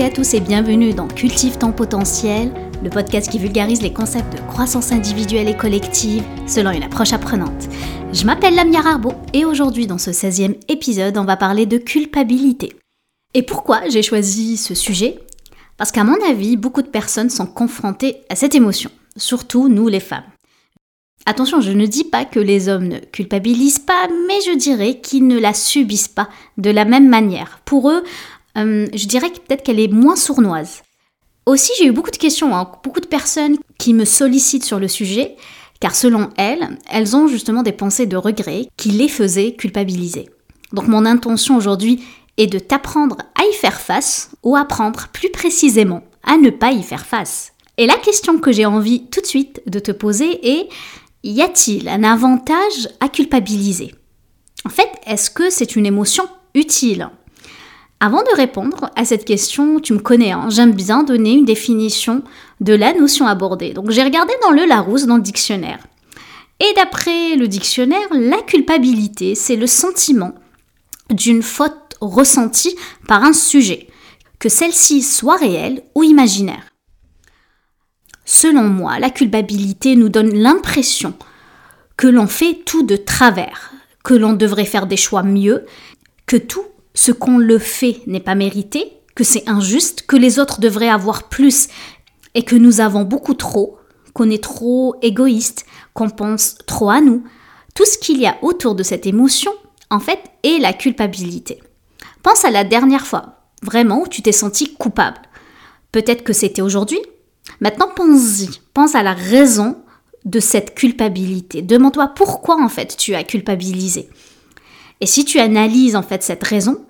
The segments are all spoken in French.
à tous et bienvenue dans Cultive ton potentiel, le podcast qui vulgarise les concepts de croissance individuelle et collective selon une approche apprenante. Je m'appelle Lamia Arbo et aujourd'hui dans ce 16e épisode, on va parler de culpabilité. Et pourquoi j'ai choisi ce sujet? Parce qu'à mon avis, beaucoup de personnes sont confrontées à cette émotion, surtout nous les femmes. Attention, je ne dis pas que les hommes ne culpabilisent pas, mais je dirais qu'ils ne la subissent pas de la même manière. Pour eux, euh, je dirais peut-être qu'elle est moins sournoise. Aussi, j'ai eu beaucoup de questions, hein, beaucoup de personnes qui me sollicitent sur le sujet, car selon elles, elles ont justement des pensées de regret qui les faisaient culpabiliser. Donc mon intention aujourd'hui est de t'apprendre à y faire face, ou apprendre plus précisément à ne pas y faire face. Et la question que j'ai envie tout de suite de te poser est, y a-t-il un avantage à culpabiliser? En fait, est-ce que c'est une émotion utile? Avant de répondre à cette question, tu me connais, hein, j'aime bien donner une définition de la notion abordée. Donc j'ai regardé dans le Larousse, dans le dictionnaire. Et d'après le dictionnaire, la culpabilité, c'est le sentiment d'une faute ressentie par un sujet, que celle-ci soit réelle ou imaginaire. Selon moi, la culpabilité nous donne l'impression que l'on fait tout de travers, que l'on devrait faire des choix mieux, que tout ce qu'on le fait n'est pas mérité, que c'est injuste, que les autres devraient avoir plus et que nous avons beaucoup trop, qu'on est trop égoïste, qu'on pense trop à nous. Tout ce qu'il y a autour de cette émotion, en fait, est la culpabilité. Pense à la dernière fois, vraiment, où tu t'es senti coupable. Peut-être que c'était aujourd'hui. Maintenant, pense-y. Pense à la raison de cette culpabilité. Demande-toi pourquoi, en fait, tu as culpabilisé. Et si tu analyses en fait cette raison,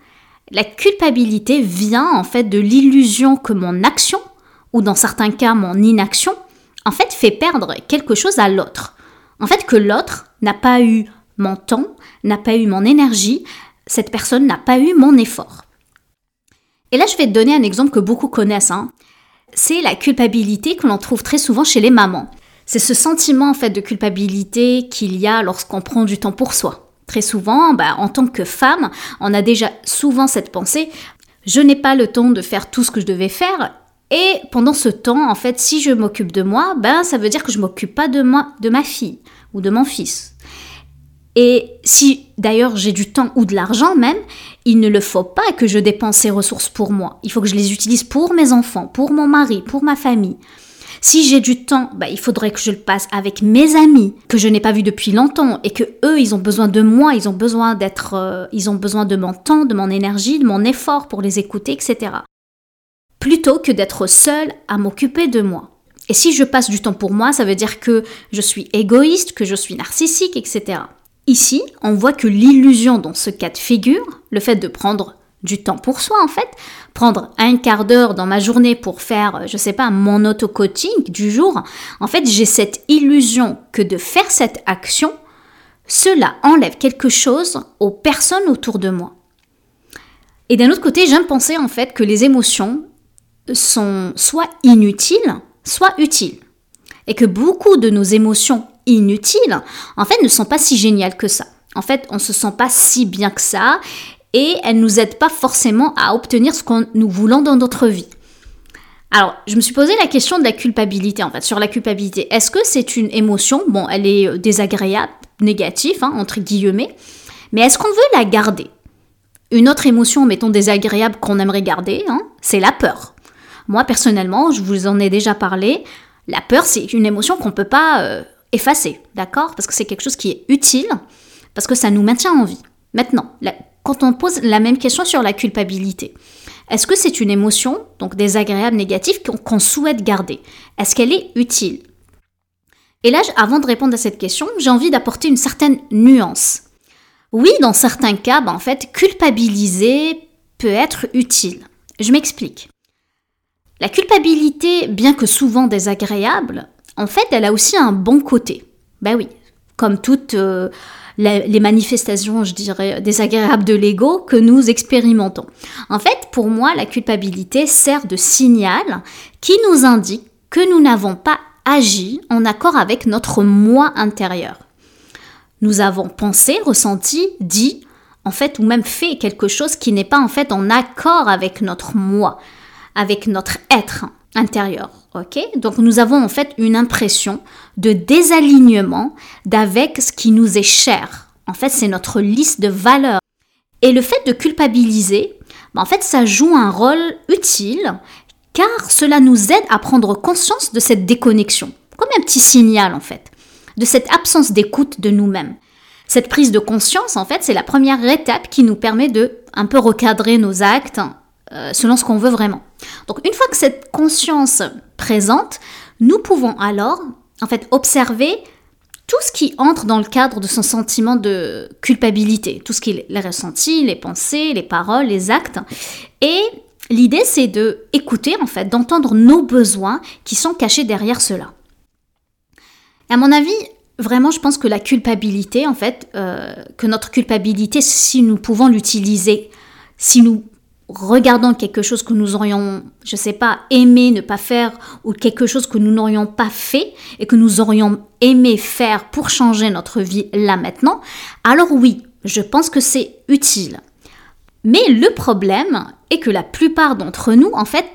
la culpabilité vient en fait de l'illusion que mon action, ou dans certains cas mon inaction, en fait fait perdre quelque chose à l'autre. En fait que l'autre n'a pas eu mon temps, n'a pas eu mon énergie, cette personne n'a pas eu mon effort. Et là je vais te donner un exemple que beaucoup connaissent. Hein. C'est la culpabilité que l'on trouve très souvent chez les mamans. C'est ce sentiment en fait de culpabilité qu'il y a lorsqu'on prend du temps pour soi. Très souvent, bah, en tant que femme, on a déjà souvent cette pensée, je n'ai pas le temps de faire tout ce que je devais faire. Et pendant ce temps, en fait, si je m'occupe de moi, ben, ça veut dire que je m'occupe pas de moi, de ma fille ou de mon fils. Et si d'ailleurs j'ai du temps ou de l'argent même, il ne le faut pas que je dépense ces ressources pour moi. Il faut que je les utilise pour mes enfants, pour mon mari, pour ma famille. Si j'ai du temps, bah, il faudrait que je le passe avec mes amis que je n'ai pas vus depuis longtemps et que eux, ils ont besoin de moi, ils ont besoin d'être, euh, ils ont besoin de mon temps, de mon énergie, de mon effort pour les écouter, etc. Plutôt que d'être seule à m'occuper de moi. Et si je passe du temps pour moi, ça veut dire que je suis égoïste, que je suis narcissique, etc. Ici, on voit que l'illusion dans ce cas de figure, le fait de prendre du temps pour soi en fait, prendre un quart d'heure dans ma journée pour faire, je sais pas, mon auto-coaching du jour, en fait j'ai cette illusion que de faire cette action, cela enlève quelque chose aux personnes autour de moi. Et d'un autre côté, j'aime penser en fait que les émotions sont soit inutiles, soit utiles. Et que beaucoup de nos émotions inutiles, en fait, ne sont pas si géniales que ça. En fait, on se sent pas si bien que ça et elles nous aident pas forcément à obtenir ce que nous voulons dans notre vie. Alors, je me suis posé la question de la culpabilité, en fait, sur la culpabilité. Est-ce que c'est une émotion? Bon, elle est euh, désagréable, négative, hein, entre guillemets, mais est-ce qu'on veut la garder? Une autre émotion, mettons désagréable, qu'on aimerait garder, hein, c'est la peur. Moi, personnellement, je vous en ai déjà parlé, la peur, c'est une émotion qu'on ne peut pas euh, effacer, d'accord? Parce que c'est quelque chose qui est utile, parce que ça nous maintient en vie. Maintenant, la quand on pose la même question sur la culpabilité, est-ce que c'est une émotion, donc désagréable, négative, qu'on souhaite garder? Est-ce qu'elle est utile? Et là, avant de répondre à cette question, j'ai envie d'apporter une certaine nuance. Oui, dans certains cas, ben, en fait, culpabiliser peut être utile. Je m'explique. La culpabilité, bien que souvent désagréable, en fait, elle a aussi un bon côté. Ben oui, comme toute... Euh, les manifestations, je dirais, désagréables de l'ego que nous expérimentons. En fait, pour moi, la culpabilité sert de signal qui nous indique que nous n'avons pas agi en accord avec notre moi intérieur. Nous avons pensé, ressenti, dit, en fait, ou même fait quelque chose qui n'est pas en fait en accord avec notre moi, avec notre être intérieur. Ok? Donc nous avons en fait une impression de désalignement d'avec ce qui nous est cher. En fait, c'est notre liste de valeurs. Et le fait de culpabiliser, bah, en fait, ça joue un rôle utile car cela nous aide à prendre conscience de cette déconnexion, comme un petit signal en fait, de cette absence d'écoute de nous-mêmes. Cette prise de conscience, en fait, c'est la première étape qui nous permet de un peu recadrer nos actes euh, selon ce qu'on veut vraiment. Donc une fois que cette conscience présente, nous pouvons alors en fait observer tout ce qui entre dans le cadre de son sentiment de culpabilité, tout ce qui est les ressentis, les pensées, les paroles, les actes. Et l'idée c'est de écouter en fait, d'entendre nos besoins qui sont cachés derrière cela. à mon avis, vraiment, je pense que la culpabilité, en fait, euh, que notre culpabilité, si nous pouvons l'utiliser, si nous regardant quelque chose que nous aurions, je sais pas, aimé ne pas faire ou quelque chose que nous n'aurions pas fait et que nous aurions aimé faire pour changer notre vie là maintenant, alors oui, je pense que c'est utile. Mais le problème est que la plupart d'entre nous, en fait,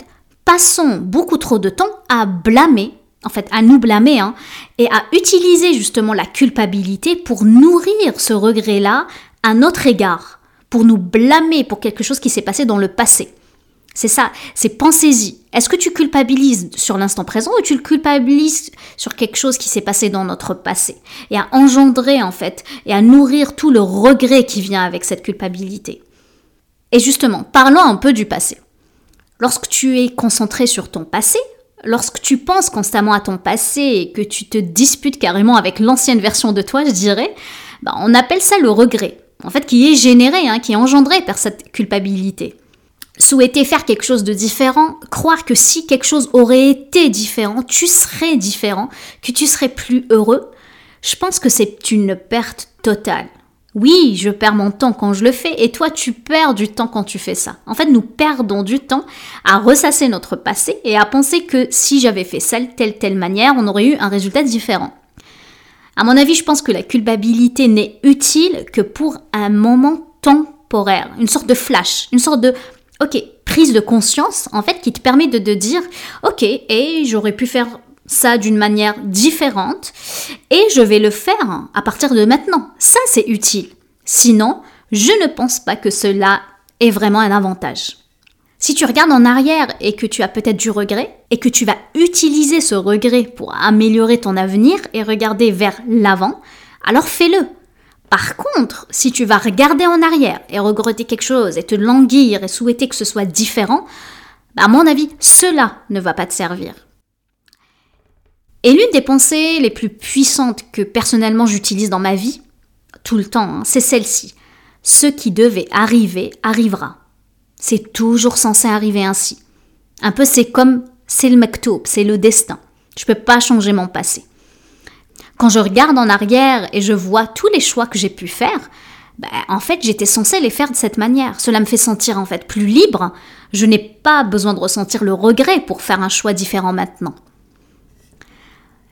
passons beaucoup trop de temps à blâmer, en fait, à nous blâmer, hein, et à utiliser justement la culpabilité pour nourrir ce regret-là à notre égard pour nous blâmer pour quelque chose qui s'est passé dans le passé. C'est ça, c'est pensez-y. Est-ce que tu culpabilises sur l'instant présent ou tu le culpabilises sur quelque chose qui s'est passé dans notre passé Et à engendrer en fait, et à nourrir tout le regret qui vient avec cette culpabilité? Et justement, parlons un peu du passé. Lorsque tu es concentré sur ton passé, lorsque tu penses constamment à ton passé et que tu te disputes carrément avec l'ancienne version de toi, je dirais, bah, on appelle ça le regret en fait, qui est généré, hein, qui est engendré par cette culpabilité. Souhaiter faire quelque chose de différent, croire que si quelque chose aurait été différent, tu serais différent, que tu serais plus heureux, je pense que c'est une perte totale. Oui, je perds mon temps quand je le fais et toi tu perds du temps quand tu fais ça. En fait, nous perdons du temps à ressasser notre passé et à penser que si j'avais fait ça telle telle manière, on aurait eu un résultat différent. À mon avis, je pense que la culpabilité n'est utile que pour un moment temporaire, une sorte de flash, une sorte de, ok, prise de conscience, en fait, qui te permet de, dire, ok, et j'aurais pu faire ça d'une manière différente, et je vais le faire à partir de maintenant. Ça, c'est utile. Sinon, je ne pense pas que cela est vraiment un avantage. Si tu regardes en arrière et que tu as peut-être du regret, et que tu vas utiliser ce regret pour améliorer ton avenir et regarder vers l'avant, alors fais-le. Par contre, si tu vas regarder en arrière et regretter quelque chose et te languir et souhaiter que ce soit différent, bah, à mon avis, cela ne va pas te servir. Et l'une des pensées les plus puissantes que personnellement j'utilise dans ma vie, tout le temps, hein, c'est celle-ci. Ce qui devait arriver arrivera. C'est toujours censé arriver ainsi. Un peu c'est comme c'est le maktoub, c'est le destin. Je ne peux pas changer mon passé. Quand je regarde en arrière et je vois tous les choix que j'ai pu faire, ben, en fait, j'étais censée les faire de cette manière. Cela me fait sentir en fait plus libre. Je n'ai pas besoin de ressentir le regret pour faire un choix différent maintenant.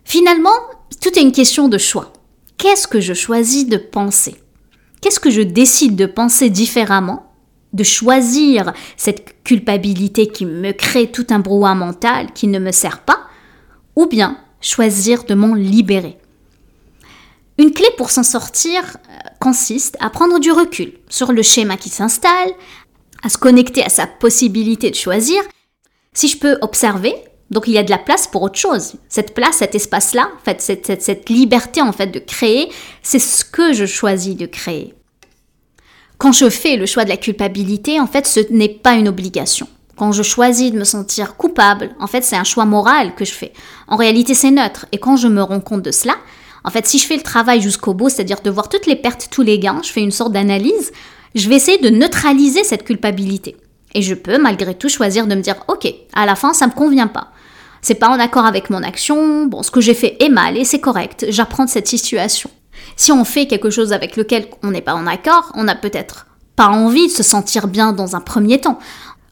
Finalement, tout est une question de choix. Qu'est-ce que je choisis de penser? Qu'est-ce que je décide de penser différemment? De choisir cette culpabilité qui me crée tout un brouhaha mental qui ne me sert pas, ou bien choisir de m'en libérer. Une clé pour s'en sortir euh, consiste à prendre du recul sur le schéma qui s'installe, à se connecter à sa possibilité de choisir. Si je peux observer, donc il y a de la place pour autre chose. Cette place, cet espace-là, en fait, cette, cette liberté en fait de créer, c'est ce que je choisis de créer. Quand je fais le choix de la culpabilité, en fait, ce n'est pas une obligation. Quand je choisis de me sentir coupable, en fait, c'est un choix moral que je fais. En réalité, c'est neutre. Et quand je me rends compte de cela, en fait, si je fais le travail jusqu'au bout, c'est-à-dire de voir toutes les pertes, tous les gains, je fais une sorte d'analyse, je vais essayer de neutraliser cette culpabilité. Et je peux, malgré tout, choisir de me dire, ok, à la fin, ça me convient pas. C'est pas en accord avec mon action, bon, ce que j'ai fait est mal et c'est correct, j'apprends de cette situation. Si on fait quelque chose avec lequel on n'est pas en accord, on n'a peut-être pas envie de se sentir bien dans un premier temps.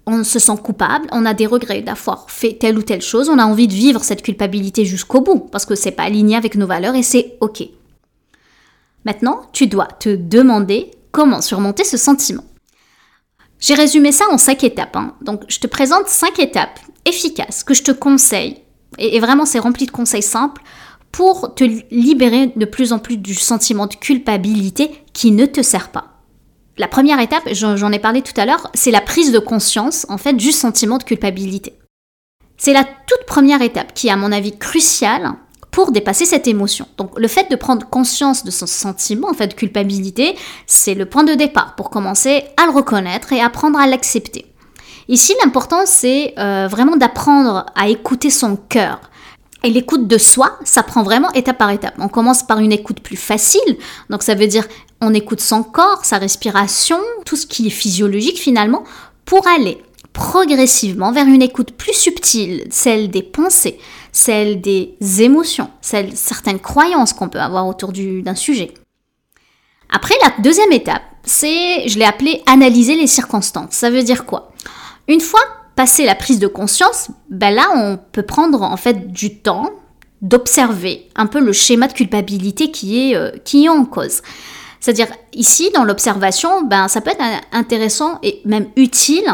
On se sent coupable, on a des regrets d'avoir fait telle ou telle chose, on a envie de vivre cette culpabilité jusqu'au bout parce que c'est pas aligné avec nos valeurs et c'est ok. Maintenant, tu dois te demander comment surmonter ce sentiment. J'ai résumé ça en cinq étapes. Hein. Donc, je te présente cinq étapes efficaces que je te conseille. Et, vraiment, c'est rempli de conseils simples pour te libérer de plus en plus du sentiment de culpabilité qui ne te sert pas. La première étape, j'en ai parlé tout à l'heure, c'est la prise de conscience, en fait, du sentiment de culpabilité. C'est la toute première étape qui est, à mon avis, cruciale pour dépasser cette émotion. Donc le fait de prendre conscience de son sentiment, en fait, de culpabilité, c'est le point de départ pour commencer à le reconnaître et apprendre à l'accepter. Ici, l'important, c'est euh, vraiment d'apprendre à écouter son cœur. Et l'écoute de soi, ça prend vraiment étape par étape. On commence par une écoute plus facile, donc ça veut dire on écoute son corps, sa respiration, tout ce qui est physiologique finalement, pour aller progressivement vers une écoute plus subtile, celle des pensées, celle des émotions, celle certaines croyances qu'on peut avoir autour d'un sujet. Après, la deuxième étape, c'est, je l'ai appelé analyser les circonstances. Ça veut dire quoi? Une fois passé la prise de conscience, ben là, on peut prendre en fait du temps d'observer un peu le schéma de culpabilité qui est, euh, qui est en cause. C'est-à-dire, ici, dans l'observation, ben, ça peut être intéressant et même utile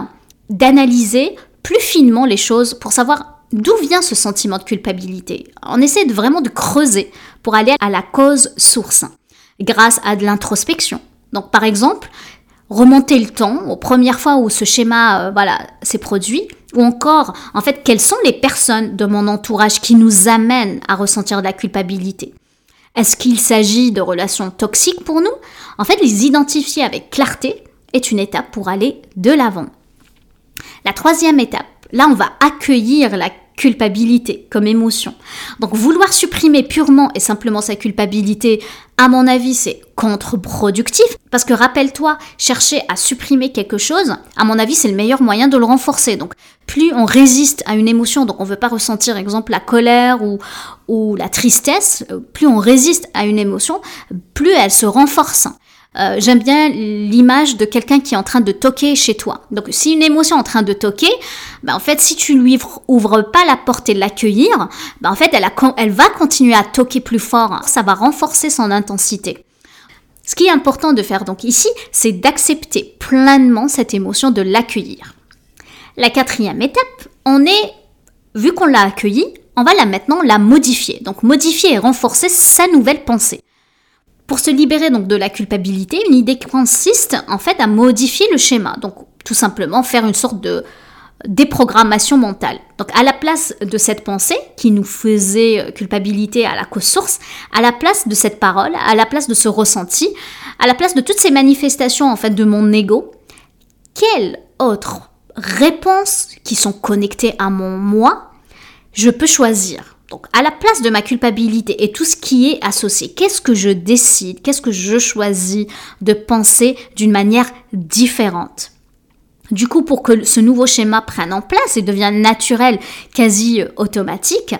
d'analyser plus finement les choses pour savoir d'où vient ce sentiment de culpabilité. On essaie de vraiment de creuser pour aller à la cause source grâce à de l'introspection. Donc par exemple, remonter le temps aux premières fois où ce schéma euh, voilà, s'est produit ou encore en fait quelles sont les personnes de mon entourage qui nous amènent à ressentir de la culpabilité? Est-ce qu'il s'agit de relations toxiques pour nous? En fait, les identifier avec clarté est une étape pour aller de l'avant. La troisième étape, là on va accueillir la culpabilité comme émotion. Donc vouloir supprimer purement et simplement sa culpabilité, à mon avis, c'est contre-productif. Parce que rappelle-toi, chercher à supprimer quelque chose, à mon avis, c'est le meilleur moyen de le renforcer. Donc plus on résiste à une émotion, donc on ne veut pas ressentir, exemple, la colère ou, ou la tristesse, plus on résiste à une émotion, plus elle se renforce. Euh, j'aime bien l'image de quelqu'un qui est en train de toquer chez toi. Donc, si une émotion est en train de toquer, ben, en fait, si tu lui ouvres pas la porte et l'accueillir, ben, en fait, elle, elle va continuer à toquer plus fort. Ça va renforcer son intensité. Ce qui est important de faire donc ici, c'est d'accepter pleinement cette émotion, de l'accueillir. La quatrième étape, on est, vu qu'on l'a accueillie, on va la maintenant la modifier. Donc modifier et renforcer sa nouvelle pensée. Pour se libérer donc de la culpabilité, une idée consiste en fait à modifier le schéma. Donc tout simplement faire une sorte de déprogrammation mentale. Donc à la place de cette pensée qui nous faisait euh, culpabilité à la cause source, à la place de cette parole, à la place de ce ressenti, à la place de toutes ces manifestations en fait de mon ego, quelle autre réponse qui sont connectées à mon moi je peux choisir donc, à la place de ma culpabilité et tout ce qui est associé, qu'est-ce que je décide, qu'est-ce que je choisis de penser d'une manière différente? Du coup, pour que ce nouveau schéma prenne en place et devienne naturel, quasi automatique,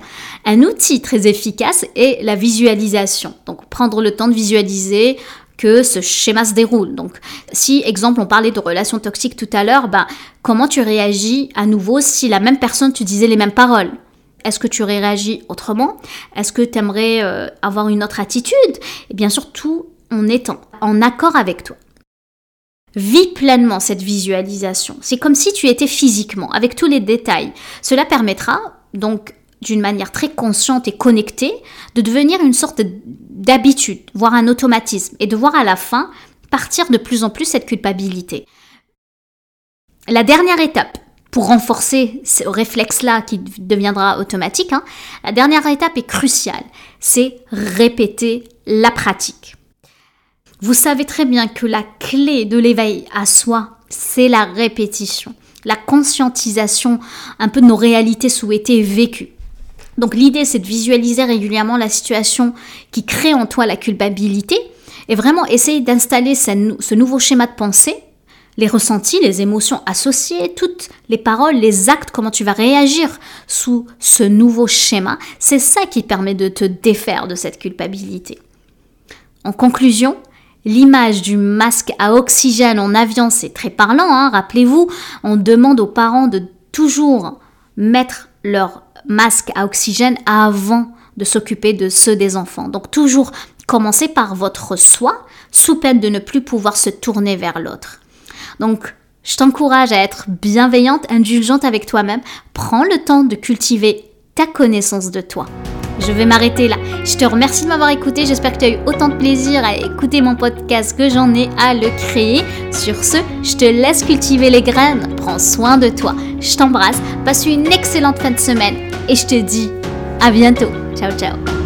un outil très efficace est la visualisation. Donc, prendre le temps de visualiser que ce schéma se déroule. Donc, si, exemple, on parlait de relations toxiques tout à l'heure, ben, comment tu réagis à nouveau si la même personne te disait les mêmes paroles? Est-ce que tu aurais réagi autrement? Est-ce que tu aimerais euh, avoir une autre attitude? Et bien sûr, tout en étant en accord avec toi. Vis pleinement cette visualisation. C'est comme si tu étais physiquement, avec tous les détails. Cela permettra donc d'une manière très consciente et connectée de devenir une sorte d'habitude, voire un automatisme, et de voir à la fin partir de plus en plus cette culpabilité. La dernière étape, pour renforcer ce réflexe-là qui deviendra automatique, hein, la dernière étape est cruciale, c'est répéter la pratique. Vous savez très bien que la clé de l'éveil à soi, c'est la répétition, la conscientisation un peu de nos réalités souhaitées et vécues. Donc l'idée, c'est de visualiser régulièrement la situation qui crée en toi la culpabilité et vraiment essayer d'installer ce nouveau schéma de pensée les ressentis, les émotions associées, toutes les paroles, les actes, comment tu vas réagir sous ce nouveau schéma, c'est ça qui permet de te défaire de cette culpabilité. En conclusion, L'image du masque à oxygène en avion, c'est très parlant. Hein. Rappelez-vous, on demande aux parents de toujours mettre leur masque à oxygène avant de s'occuper de ceux des enfants. Donc toujours commencer par votre soi, sous peine de ne plus pouvoir se tourner vers l'autre. Donc, Je t'encourage à être bienveillante, indulgente avec toi-même. Prends le temps de cultiver ta connaissance de toi. Je vais m'arrêter là. Je te remercie de m'avoir écouté. J'espère que tu as eu autant de plaisir à écouter mon podcast que j'en ai à le créer. Sur ce, je te laisse cultiver les graines. Prends soin de toi. Je t'embrasse. Passe une excellente fin de semaine. Et je te dis à bientôt. Ciao, ciao.